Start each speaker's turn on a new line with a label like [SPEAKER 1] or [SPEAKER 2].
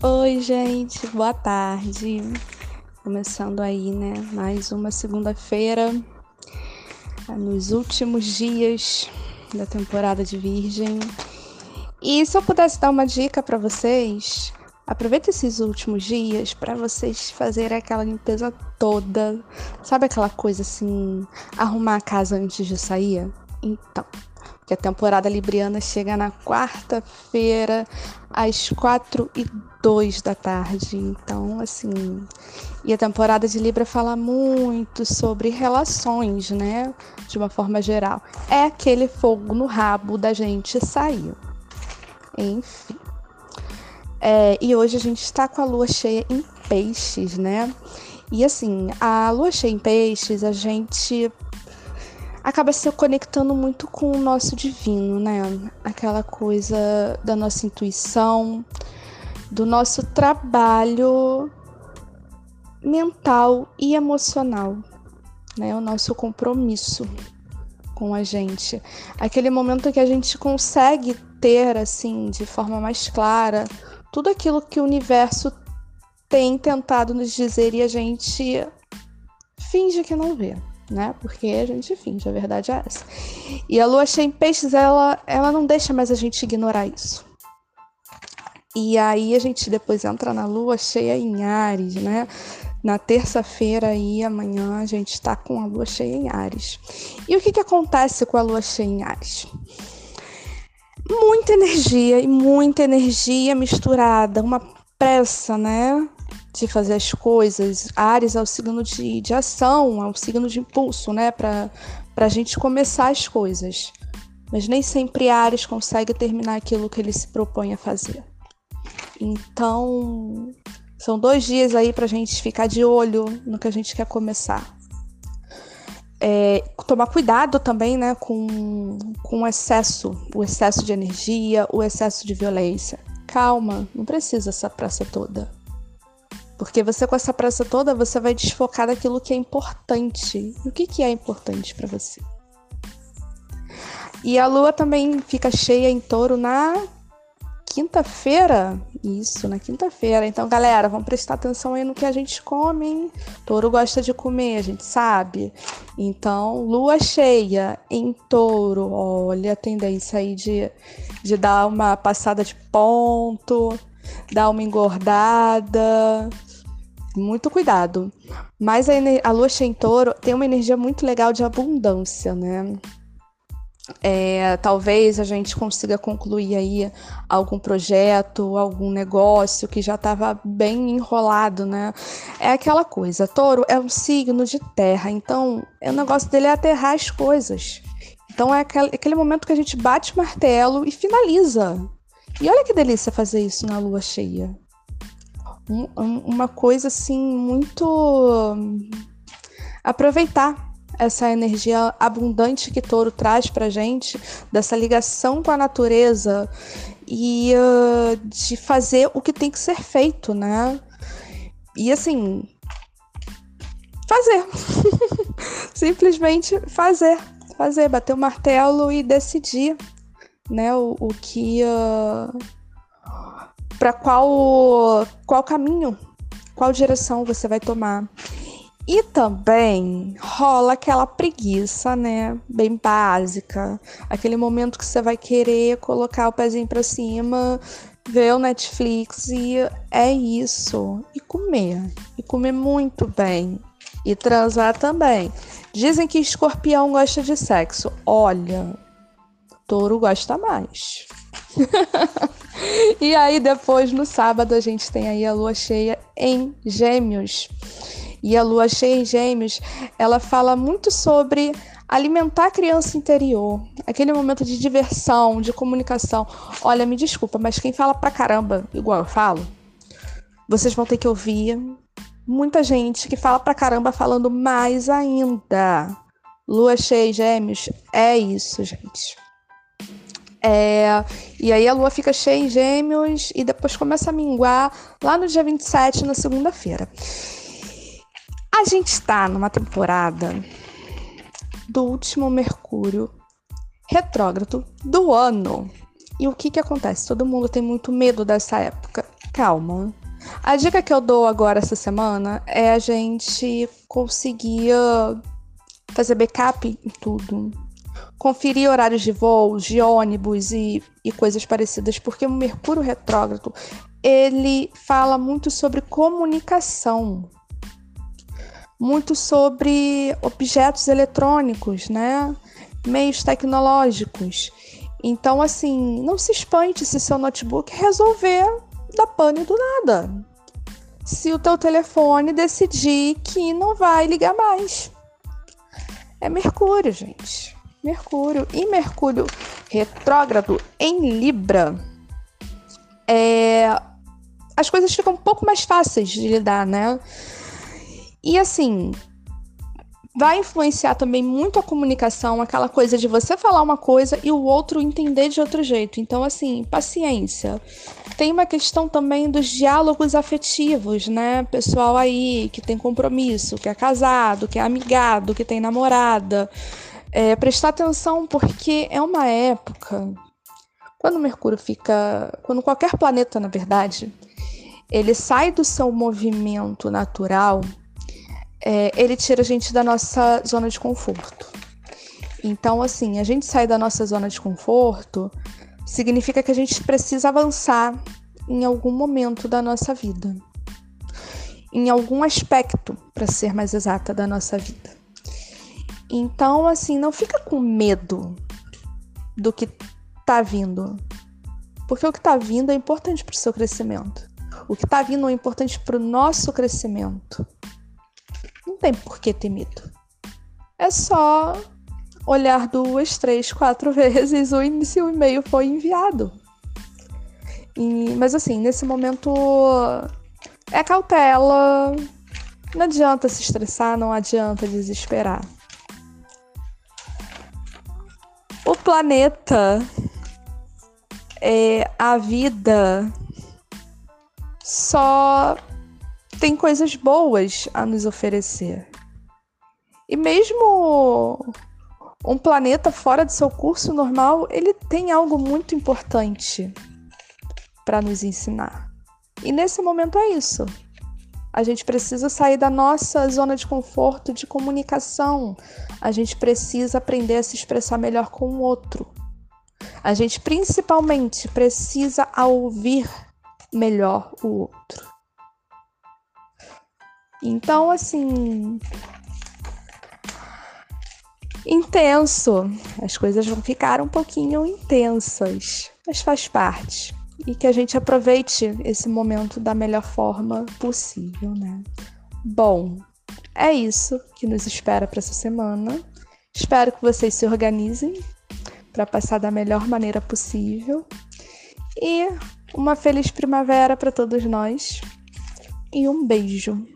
[SPEAKER 1] Oi, gente, boa tarde. Começando aí, né? Mais uma segunda-feira, nos últimos dias da temporada de Virgem. E se eu pudesse dar uma dica para vocês, aproveita esses últimos dias para vocês fazerem aquela limpeza toda. Sabe aquela coisa assim, arrumar a casa antes de sair? Então, que a temporada libriana chega na quarta-feira, às quatro e dois da tarde. Então, assim, e a temporada de Libra fala muito sobre relações, né? De uma forma geral. É aquele fogo no rabo da gente sair. Enfim. É, e hoje a gente está com a lua cheia em peixes, né? E assim, a lua cheia em peixes, a gente acaba se conectando muito com o nosso divino, né? Aquela coisa da nossa intuição, do nosso trabalho mental e emocional, né? O nosso compromisso com a gente. Aquele momento que a gente consegue ter assim, de forma mais clara, tudo aquilo que o universo tem tentado nos dizer e a gente finge que não vê né? Porque a gente finge, a verdade é essa. E a lua cheia em peixes, ela, ela não deixa mais a gente ignorar isso. E aí a gente depois entra na lua cheia em Ares, né? Na terça-feira e amanhã a gente está com a lua cheia em Ares. E o que, que acontece com a lua cheia em Ares? Muita energia e muita energia misturada, uma pressa, né? De fazer as coisas. Ares é o signo de, de ação, é o signo de impulso, né? Para a gente começar as coisas. Mas nem sempre Ares consegue terminar aquilo que ele se propõe a fazer. Então, são dois dias aí para a gente ficar de olho no que a gente quer começar. É, tomar cuidado também né, com, com o excesso, o excesso de energia, o excesso de violência. Calma, não precisa essa praça toda. Porque você com essa pressa toda, você vai desfocar daquilo que é importante. E o que, que é importante para você? E a lua também fica cheia em touro na quinta-feira. Isso, na quinta-feira. Então, galera, vamos prestar atenção aí no que a gente come, hein? Touro gosta de comer, a gente sabe. Então, lua cheia em touro. Olha a tendência aí de, de dar uma passada de ponto, dar uma engordada muito cuidado. Mas a, a lua cheia em touro tem uma energia muito legal de abundância, né? É, talvez a gente consiga concluir aí algum projeto, algum negócio que já estava bem enrolado, né? É aquela coisa, touro é um signo de terra, então o negócio dele é aterrar as coisas. Então é aquele, aquele momento que a gente bate o martelo e finaliza. E olha que delícia fazer isso na lua cheia um, uma coisa assim muito aproveitar essa energia abundante que touro traz pra gente, dessa ligação com a natureza e uh, de fazer o que tem que ser feito, né? E assim, fazer. Simplesmente fazer. Fazer, bater o martelo e decidir, né? O, o que. Uh, para qual qual caminho, qual direção você vai tomar. E também rola aquela preguiça, né? Bem básica. Aquele momento que você vai querer colocar o pezinho para cima, ver o Netflix e é isso. E comer. E comer muito bem. E transar também. Dizem que escorpião gosta de sexo. Olha, touro gosta mais. e aí depois no sábado a gente tem aí a lua cheia em Gêmeos. E a lua cheia em Gêmeos, ela fala muito sobre alimentar a criança interior, aquele momento de diversão, de comunicação. Olha, me desculpa, mas quem fala pra caramba, igual eu falo, vocês vão ter que ouvir muita gente que fala pra caramba falando mais ainda. Lua cheia em Gêmeos é isso, gente. É, e aí a lua fica cheia em gêmeos e depois começa a minguar lá no dia 27, na segunda-feira. A gente está numa temporada do último Mercúrio retrógrado do ano. E o que que acontece? Todo mundo tem muito medo dessa época. calma. A dica que eu dou agora essa semana é a gente conseguir fazer backup em tudo. Conferir horários de voos, de ônibus e, e coisas parecidas, porque o Mercúrio retrógrado ele fala muito sobre comunicação, muito sobre objetos eletrônicos, né? Meios tecnológicos. Então, assim, não se espante se seu notebook resolver dar pane do nada. Se o teu telefone decidir que não vai ligar mais. É Mercúrio, gente. Mercúrio. E Mercúrio retrógrado em Libra. É... As coisas ficam um pouco mais fáceis de lidar, né? E assim, vai influenciar também muito a comunicação, aquela coisa de você falar uma coisa e o outro entender de outro jeito. Então, assim, paciência. Tem uma questão também dos diálogos afetivos, né? Pessoal aí que tem compromisso, que é casado, que é amigado, que tem namorada. É, prestar atenção porque é uma época. Quando Mercúrio fica. Quando qualquer planeta, na verdade, ele sai do seu movimento natural é, ele tira a gente da nossa zona de conforto. Então, assim, a gente sai da nossa zona de conforto significa que a gente precisa avançar em algum momento da nossa vida, em algum aspecto, para ser mais exata, da nossa vida. Então, assim, não fica com medo do que tá vindo, porque o que tá vindo é importante para seu crescimento. O que tá vindo é importante para o nosso crescimento tem por que ter medo. É só olhar duas, três, quatro vezes o início o e-mail foi enviado. E, mas assim, nesse momento é cautela. Não adianta se estressar, não adianta desesperar. Planeta, é, a vida, só tem coisas boas a nos oferecer. E mesmo um planeta fora de seu curso normal, ele tem algo muito importante para nos ensinar. E nesse momento é isso. A gente precisa sair da nossa zona de conforto de comunicação. A gente precisa aprender a se expressar melhor com o outro. A gente principalmente precisa ouvir melhor o outro. Então, assim. Intenso. As coisas vão ficar um pouquinho intensas, mas faz parte. E que a gente aproveite esse momento da melhor forma possível, né? Bom, é isso que nos espera para essa semana. Espero que vocês se organizem para passar da melhor maneira possível. E uma feliz primavera para todos nós. E um beijo.